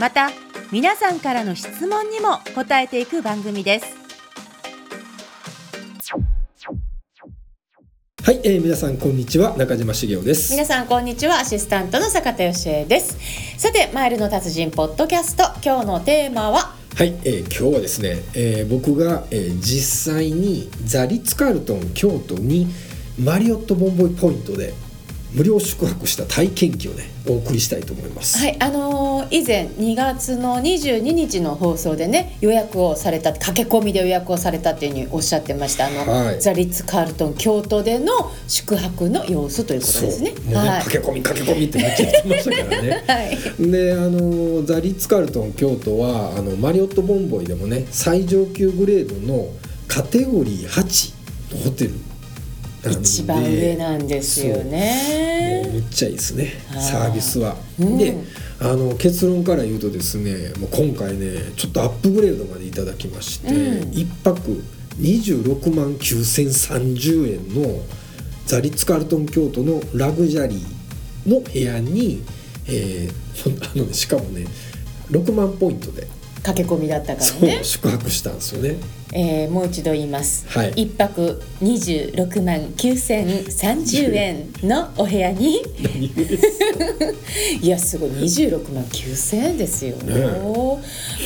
また皆さんからの質問にも答えていく番組です。はい、えー、皆さんこんにちは中島茂雄です。皆さんこんにちはアシスタントの坂田芳恵です。さてマイルの達人ポッドキャスト今日のテーマは？はい、えー、今日はですね、えー、僕が、えー、実際にザリッツ・カールトン京都にマリオットボンボイポイントで無料宿泊した体験記をねお送りしたいと思います。はいあのー以前2月の22日の放送でね予約をされた駆け込みで予約をされたっていうふうにおっしゃってましたあの、はいザリッツ・カールトン京都での宿泊の様子ということですねね、はい駆け込み駆け込みってなっちゃってましたからね。はいであのザリッツ・カールトン京都はあのマリオットボンボイでもね最上級グレードのカテゴリー8のホテル一番上なんですよもうねむっちゃいいですね。サービスは。うん。であの結論から言うとですねもう今回ねちょっとアップグレードまでいただきまして、うん。一泊26万9030円のザリッツ・カールトン京都のラグジュアリーの部屋に、えーあのね、しかもね6万ポイントで、駆け込みだったからそうね、宿泊したんですよね。えーもう一度言います、はい。一泊26万9030円のお部屋に。いやすごい。26万9000円ですよ、ね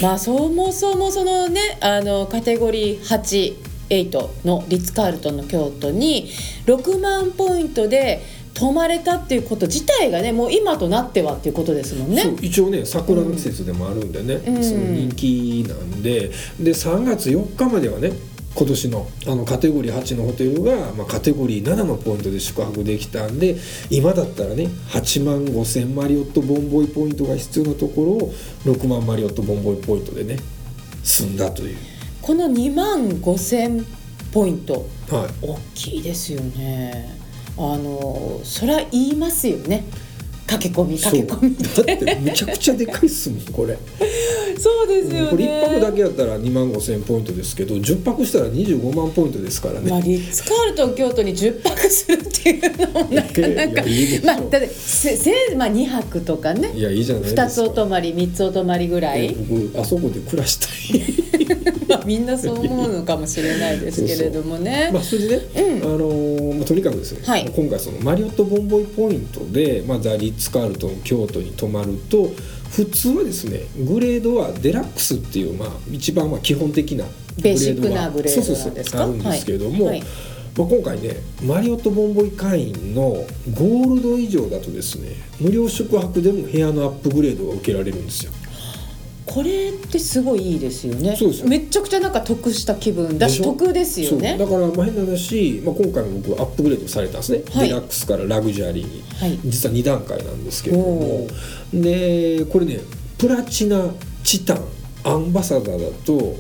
まあそもそもそのねあのカテゴリー8 8のリッツ・カールトンの京都に6万ポイントで泊まれたっていうこと自体がねもう今となってはっていうことですもんね。そう一応ね桜の季節でもあるんでね、うん。その人気なんでで3月4日まではね今年のあのカテゴリー8のホテルが、まあ、カテゴリー7のポイントで宿泊できたんで今だったらね8万5千マリオットボンボイポイントが必要なところを6万マリオットボンボイポイントでね済んだという、この2万5000ポイントはい、大きいですよねあのそれは言いますよね。駆け込み駆け込み。だってむちゃくちゃでかいっすもんこれ。そうですよね。これ1泊だけやったら2万5千ポイントですけど10泊したら25万ポイントですからね、まあ、リッツ・カールトン京都に10泊するっていうのもなかなか。まあだってせせいまあ2泊とかね。いやいいじゃないですか。2つお泊まり3つお泊まりぐらい、僕あそこで暮らしたい。まあ、みんなそう思うのかもしれないですけれどもね。まあそれでね、あのーまあ、とにかくですね、はい。今回そのマリオットボンボイポイントで、まあ、ザ・リッツ・カールトン京都に泊まると普通はですねグレードはデラックスっていう、まあ、一番まあ基本的なベーシックなグレードそうそうなんですか？そうあるんですけれども、はい。はい。まあ、今回ねマリオットボンボイ会員のゴールド以上だとですね無料宿泊でも部屋のアップグレードが受けられるんですよ。これってすごいいいですよね。そうですよ。めっちゃくちゃなんか得した気分だ。し得ですよね。だからまあ変な話、まあ、今回も僕アップグレードされたんですね、はい。デラックスからラグジュアリーに、はい。実は2段階なんですけれどおもでこれねプラチナチタンアンバサダーだと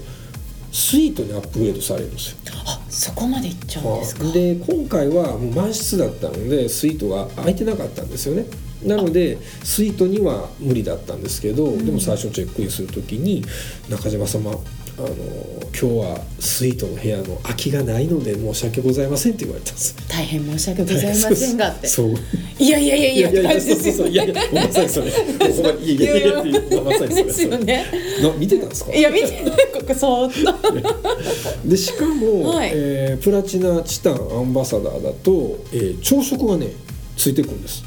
スイートにアップグレードされるんですよ。あそこまでいっちゃうんですか？で今回はもう満室だったのでスイートが空いてなかったんですよねなのでスイートには無理だったんですけど、でも最初チェックインする時に「中島様あの今日はスイートの部屋の空きがないので申し訳ございません」って言われたんです。大変申し訳ございませんがって。そう。いやいやいやいやって感じそうそういやいやごめんなさいそれ。いやいやいやいやいやまさにそれですよねな見てたんですかいや見てないここそーっとでしかも、はいえープラチナチタンアンバサダーだと、えー朝食がねついてくるんです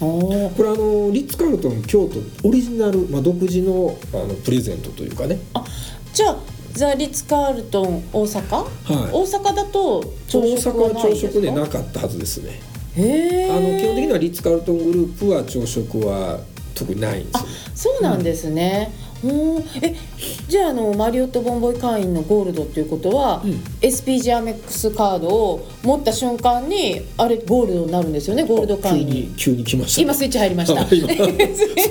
これあのリッツ・カールトン京都オリジナル、まあ、独自のあのプレゼントというかね。あじゃあザ・リッツ・カールトン大阪、はい。大阪だと朝大食阪は朝はないですか？食ねなかったはずですね。あの基本的にはリッツ・カールトングループは朝食は特にないんですよ。ねそうなんですね、えじゃああのマリオットボンボイ会員のゴールドっていうことは、うん。SPG アメックスカードを持った瞬間にあれゴールドになるんですよねゴールド会員に。急に急に来ましたね。今スイッチ入りました。そ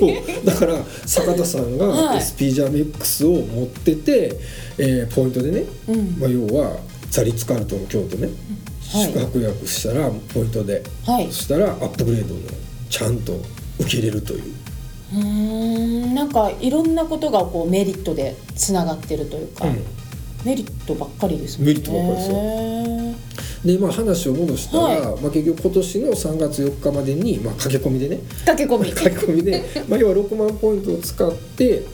う。だから坂田さんがはい。SP ジャメックスを持ってて、えーポイントでね、うん。まあ、要はザリッツ・カールトン京都ね、はい。宿泊予約したらポイントで、はい。そしたらアップグレードのちゃんと受け入れるといううーんなんかいろんなことがこうメリットでつながってるというか、うんメリットばっかりですもんね。メリットばっかりですよ。よでまあ話を戻したら、はい。まあ、結局今年の3月4日までに、まあ、駆け込みでね。駆け込み。駆け込みで、まあ、要は6万ポイントを使って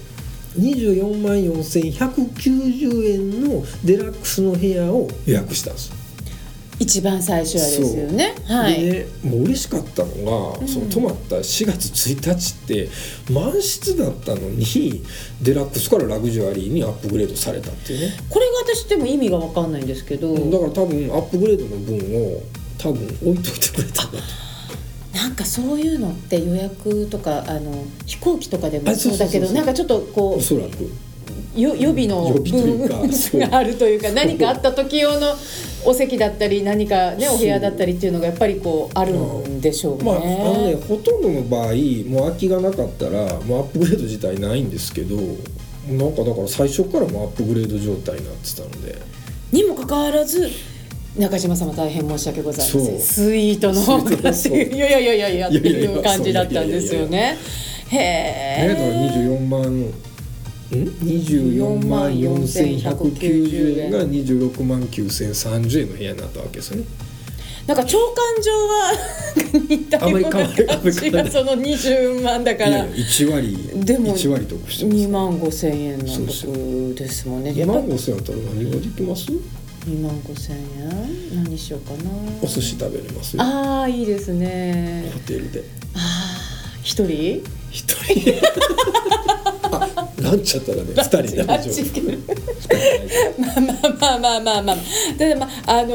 24万4190円のデラックスの部屋を予約したんですよ一番最初はですよね。はい、もう嬉しかったのが、うん。その泊まった4月1日って満室だったのにデラックスからラグジュアリーにアップグレードされたっていうね。これが私でも意味が分かんないんですけど、だから多分アップグレードの分を多分置いといてくれたんだと。なんかそういうのって予約とかあの飛行機とかでもあそうだけどなんかちょっとこおそらく。予備の分 があるというか何かあった時用のお席だったり何かねお部屋だったりっていうのがやっぱりこうあるんでしょうね。まああのねほとんどの場合もう空きがなかったらもうアップグレード自体ないんですけどなんかだから最初からもうアップグレード状態になってたのでにもかかわらず中島様大変申し訳ございませんスイートの方がいやいやいやいやっていう感じだったんですよね。へねだからえ。24万ん24万4190円。が26万9030円の部屋になったわけですよね。なんか長官上は似たような感じがその20万だから。いやいや1割でも1割得してます。2万5千円の得ですもんね。2やっぱ万5000円あったら何ができます？2万5千円？何しようかな。お寿司食べれますよ。ああいいですね。ホ。テルで。ああ一人？一人あランチやったらね 2人まあまあまあまあまあまあただまああの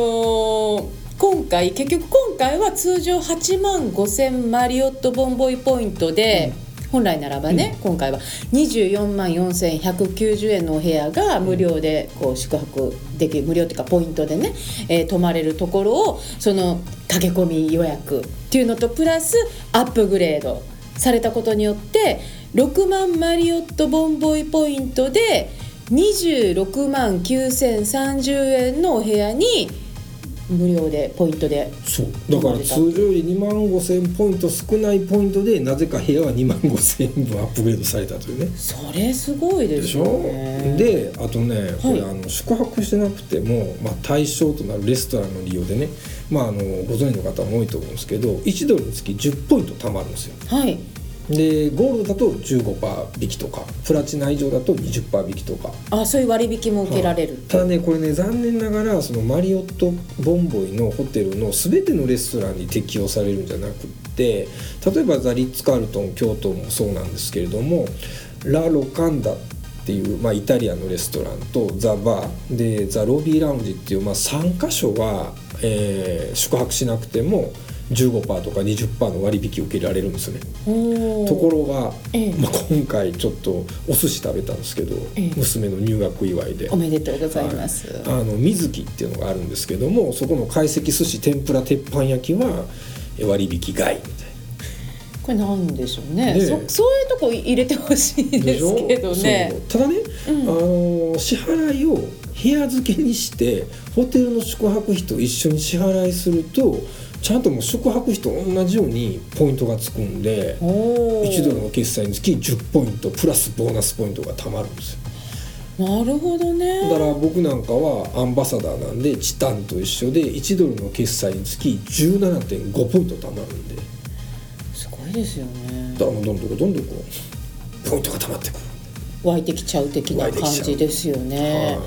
ー今回結局今回は通常8万5千マリオットボンボイポイントで、本来ならばね、今回は24万4190円のお部屋が無料でこう宿泊できる無料っていうかポイントでね、えー泊まれるところをその駆け込み予約っていうのとプラスアップグレードされたことによって6万マリオットボンボイポイントで26万9030円のお部屋に無料でポイントで夫そう。だから通常より2万5000ポイント少ないポイントでなぜか部屋は2万5000円分アップグレードされたというね。それすごいでですしょ？よねであとねこれ、はいあの宿泊してなくても、まあ、対象となるレストランの利用でね、まあ、あのご存知の方も多いと思うんですけど1ドルにつき10ポイント貯まるんですよ。はいでゴールドだと15%引きとかプラチナ以上だと20%引きとか。あそういう割引も受けられる。ただねこれね残念ながらそのマリオットボンボイのホテルの全てのレストランに適用されるんじゃなくって例えばザ・リッツ・カールトン京都もそうなんですけれどもラ・ロカンダっていう、まあ、イタリアンのレストランとザ・バーでザ・ロビーラウンジっていう、まあ、3箇所は、えー宿泊しなくても15%とか20%の割引受けられるんですよね。ところが、ええ。まあ、今回ちょっとお寿司食べたんですけど、ええ。娘の入学祝いで。おめでとうございます、はい。あの水木っていうのがあるんですけどもそこの懐石寿司天ぷら鉄板焼きはえ割引外みたいこれなんでしょうね。そそういうとこ入れてほしいなですけどね。ただね、うん。あの支払いを部屋付けにしてホテルの宿泊費と一緒に支払いするとちゃんともう宿泊費と同じようにポイントがつくんでおー。1ドルの決済につき10ポイントプラスボーナスポイントがたまるんですよ。なるほどね。だから僕なんかはアンバサダーなんでチタンと一緒で1ドルの決済につき17.5ポイントたまるんで。すごいですよね。だからもうどんどんどんどんこうポイントがたまってく。る湧いてきちゃう的な感じですよね。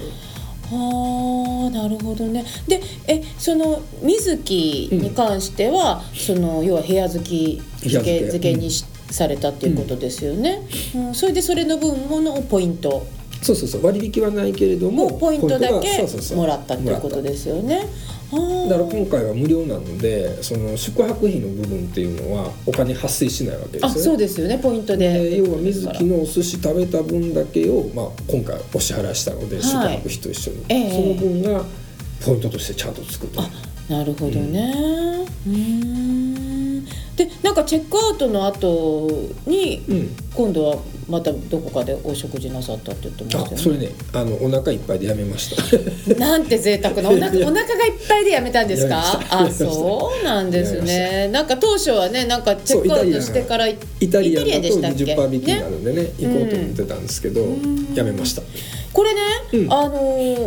はあなるほどね。でえその水木に関しては、その要は部屋付き付け。付けにし、されたっていうことですよね。うん。それでそれの分ものポイント。そうそうそう。割引はないけれどももポイントだけもらったっていうことですよね。あだから今回は無料なのでその宿泊費の部分っていうのはお金発生しないわけですよあねそうですよねポイントで。で要は水木のお寿司食べた分だけを、まあ、今回お支払いしたので、はい。宿泊費と一緒に、ええ。その分がポイントとしてちゃんとつくと。あなるほどね。うんかチェックアウトの後にうん。今度はまたどこかでお食事なさったって言ってましたよね。あそれね。あのお腹いっぱいでやめました。なんて贅沢なお腹お腹がいっぱいでやめたんですか？あそうなんですね。なんか当初はねなんかチェックアウトしてからイイタリアンだとでしたっけ？20%引きになねるんでね行こうと思ってたんですけど、やめました。これね、うん。あの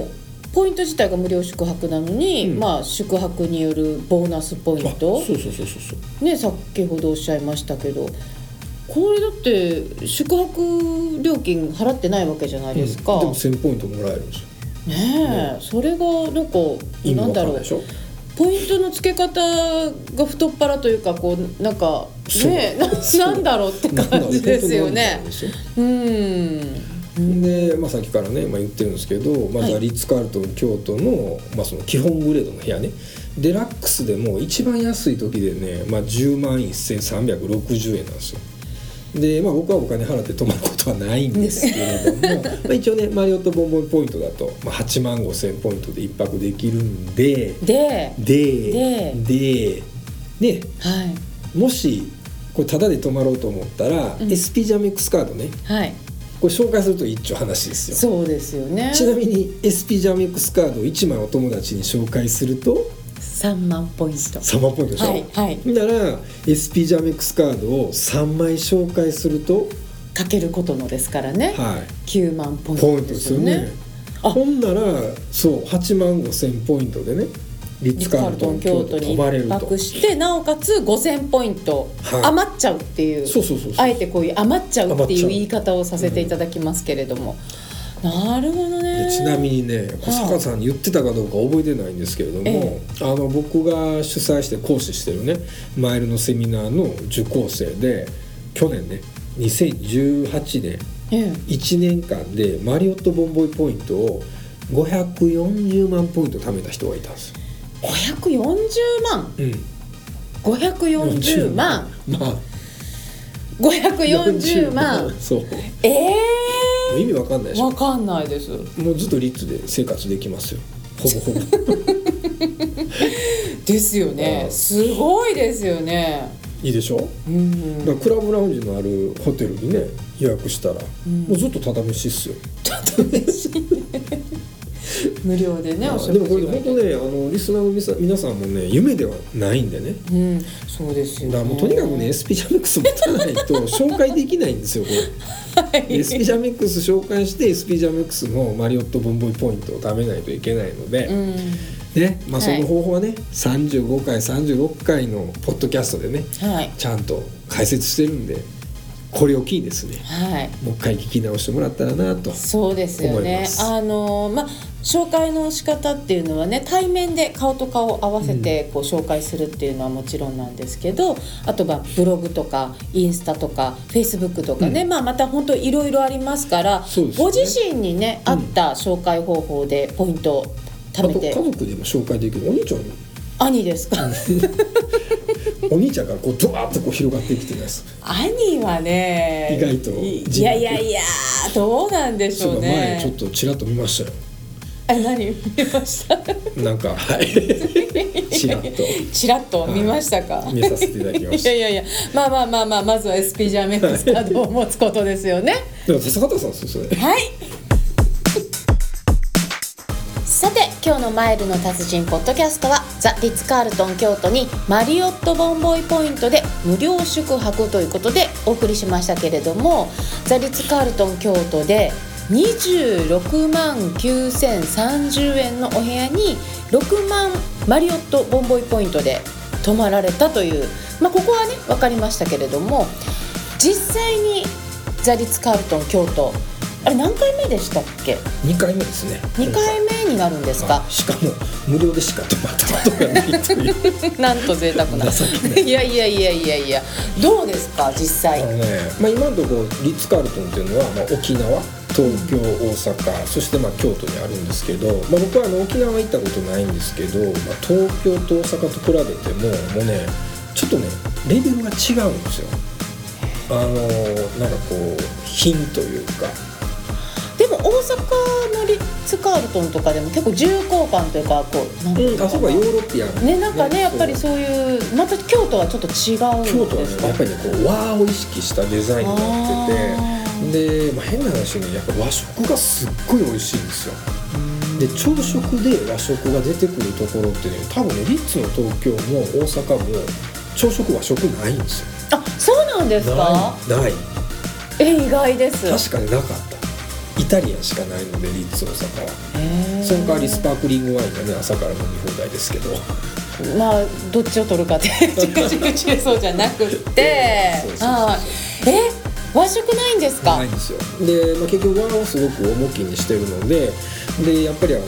ーポイント自体が無料宿泊なのに、うん。まあ宿泊によるボーナスポインあトそうそうそうそう。ね先ほどおっしゃいましたけど。これだって宿泊料金払ってないわけじゃないですか、うん。でも1000ポイントもらえるんですよ。ねえ、それがなんかなんだろう。ポイントの付け方が太っ腹というかこうなんかねななんだろうって感じですよね。うんで、まあ、さっきからね、まあ、言ってるんですけど、まあ、はい。ザリッツ・カールトン京都の,、まあその基本グレードの部屋ね。デラックスでも一番安い時でね、まあ、10万1360円なんですよ。で、まあ、僕はお金払って泊まることはないんですけれども まあ一応ねマリオットボンボンポイントだと、まあ、8万5千ポイントで1泊できるんでで、でで。ね。はい。もしこれタダで泊まろうと思ったら、うん。SP ジャメックスカードね。はい、これ紹介すると一丁話ですよ。そうですよね。ちなみに SP ジャメックスカードを1枚お友達に紹介すると？3万ポイント。3万ポイントでしょ、はいはい。なら SP ジャメックスカードを3枚紹介すると、かけることのですからね。はい、9万ポイントですすよよね。ねあ。ほんならそう8万5千ポイントでねリッツ・カールトン京都に一泊してなおかつ5000ポイント、はい。余っちゃうっていうそうそうそうそう。あえてこういう余っちゃうっていう言い方をさせていただきますけれども、なるほどね。でちなみにね小坂さんに言ってたかどうか覚えてないんですけれども、えあの僕が主催して講師してるねマイルのセミナーの受講生で去年ね2018年え1年間でマリオットボンボイポイントを540万ポイント貯めた人がいたんです。よ。え540万。うん、540万。まあ。540万。そう。え意味わかんないでしょ。えわかんないです。もうずっとリッツで生活できますよ。ほぼほぼ。ですよね。うん。すごいですよね。いいでしょ？うん。だからクラブラウンジのあるホテルにね予約したら、もうずっとただ飯っすよ無料でねお食でもこれ本当ねあのリスナーの皆さんもね夢ではないんでね。うんそうですよね。だもうとにかくね SP ジャメックス持たないと 紹介できないんですよこれ。SP ジャメックス紹介して SP ジャメックスのマリオットボンボイポイントを貯めないといけないので、うん。ねまあ、そはい。の方法はね、35回36回のポッドキャストでねはい。ちゃんと解説してるんでこれを機にですねはい。もう一回聞き直してもらったらなとそうですよね。あのまあ紹介の仕方っていうのはね対面で顔と顔を合わせてこう紹介するっていうのはもちろんなんですけど、あとはブログとかインスタとかフェイスブックとかね、まあまた本当いろいろありますからね。ご自身にね合った紹介方法でポイントを貯めて、家族でも紹介できる。お兄ちゃん兄ですか？お兄ちゃんからこうドワーッとこう広がってきてます兄はね意外といいやいやいやどうなんでしょうそういえば前ねちょっとちらっと見ましたよあ何見ました？なんかはい。ちらっと。ちらっと見ましたか、見させていただきました。いやいやいや。まあまあまあまあまずは SP ジャメックスカードを持つことですよね。でも笹形さんですよそれ。はい。さて今日のマイルの達人ポッドキャストはザ・リッツ・カールトン京都にマリオットボンボイポイントで無料宿泊ということでお送りしましたけれどもザ・リッツ・カールトン京都で26万9030円のお部屋に6万マリオットボンボイポイントで泊まられたという、まあ、ここはね分かりましたけれども実際にザ・リッツ・カールトン京都あれ何回目でしたっけ？2回目ですね。2回目になるんですか？あしかも無料でしか泊まったことがないという。なんと贅沢な。い。やいやいやいやいやどうですか実際？ね、まあ、今のところリッツ・カールトンっていうのは、まあ、沖縄東京大阪そしてまあ京都にあるんですけど、まあ、僕はあの沖縄行ったことないんですけど、まあ、東京と大阪と比べてももうねちょっとねレベルが違うんですよ。あのなんかこう品というか。でも大阪のリッツ・カールトンとかでも結構重厚感というかこうなんていううん、あそこはヨーロピアンねなんかねやっぱりう。そういうまた京都はちょっと違うんですか？京都はねやっぱりねこう和を意識したデザインになっててで、まあ、変な話ねやっぱ和食がすっごい美味しいんですよ。で朝食で和食が出てくるところってね多分ねリッツの東京も大阪も朝食和食ないんですよ。あそうなんですか？ない。え意外です。確かになかった。イタリアンしかないのでリッツ大阪は。その代わりスパークリングワインがね朝から飲み放題ですけど。まあどっちを取るかって そうじゃなくって。そうそうそうはいえ和食ないんですか？ないんですよ。で、まあ、結局和をすごく重きにしてるのででやっぱりあの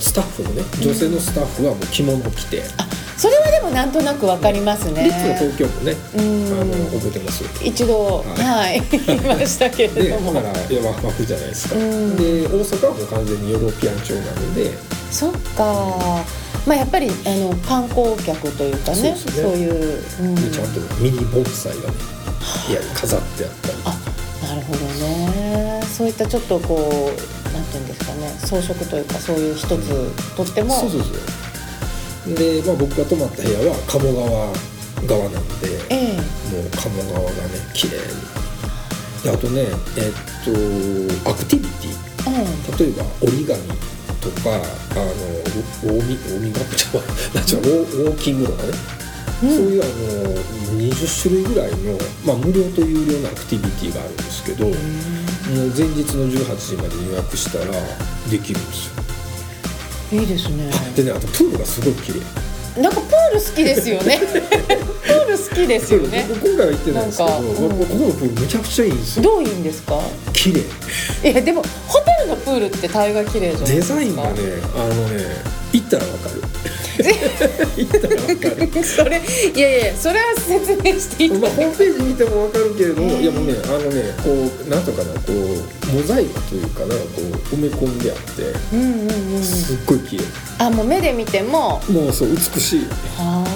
スタッフのね女性のスタッフはもう着物を着て、あそれはでもなんとなくわかりますね。リッツの東京もねうん。あの覚えてます。一度はい。はい 言いましたけれでども。だからいや和風じゃないですか、うん。で大阪はもう完全にヨーロピアン調なので。そっか。まあやっぱりあの観光客というかねそういう、ちゃんとミニ盆栽がねいや飾ってあったり。あなるほどね。そういったちょっとこうなんていうんですかね。装飾というかそういう一つとっても。そうそうそう。で、まあ、僕が泊まった部屋は鴨川側なんでええ。もう鴨川がね綺麗に。であとねえっとアクティビティ。うん。例えば折り紙とかあのウォーミウォーミングアップじゃなウォーキングとかね、そういうあの20種類ぐらいの、まあ、無料と有料のアクティビティがあるんですけど、もう前日の18時まで予約したらできるんですよ。いいですね。あでねあとプールがすごい綺麗。なんかプール好きですよね。プール好きですよね。僕今回は行ってないんですけど、うんここのプールめちゃくちゃいいんですよ。どういいんですか？綺麗。いやでもホテルのプールって大概綺麗じゃないデですか？ザインがねあのね行ったらわかるそれいやいやそれは説明していたまあ、ホームページ見てもわかるけれども、えーいやもうねあのねこうなんとかなこうモザイクというかなんかこう埋め込んであってうんうんうん。すっごい綺麗。あもう目で見ても。もうそう美しい。あー。あ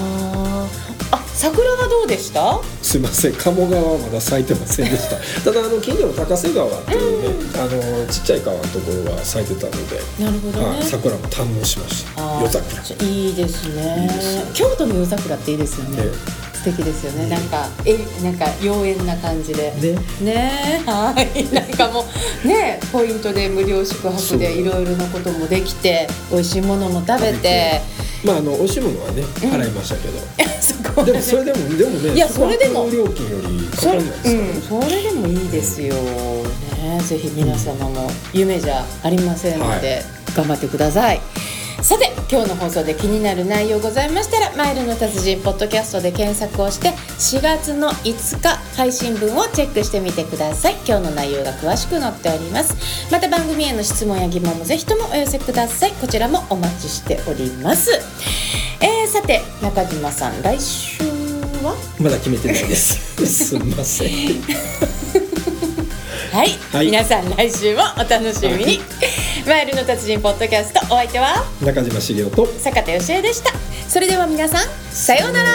桜はどうでした？すいません鴨川はまだ咲いてませんでした。ただあの近所の高瀬川っていうね、あのちっちゃい川のところが咲いてたので、なるほどね。はい、桜も堪能しました。夜桜。いいですね。京都の夜桜っていいですよね。ね。素敵ですよね。なんかえなんか妖艶な感じで。ね。ね。はい。なんかもうねポイントで無料宿泊でいろいろなこともできて美味しいものも食べて。まああの美味しいものはねうん。払いましたけど、そこ でもそれでもでもねいやそれでも。料金よりいですか。うん、それでもいいですよ、ね、ぜひ皆様も夢じゃありませんので、頑張ってください。さて今日の放送で気になる内容ございましたら「マイルの達人」ポッドキャストで検索をして4月の5日配信分をチェックしてみてください。今日の内容が詳しく載っております。また番組への質問や疑問もぜひともお寄せください。こちらもお待ちしておりますて中島さん来週は？まだ決めてないです。すみません。はい、はい。皆さん来週もお楽しみに、マイルの達人ポッドキャストお相手は？中島茂雄と。坂田芳恵でした。それでは皆さんさようなら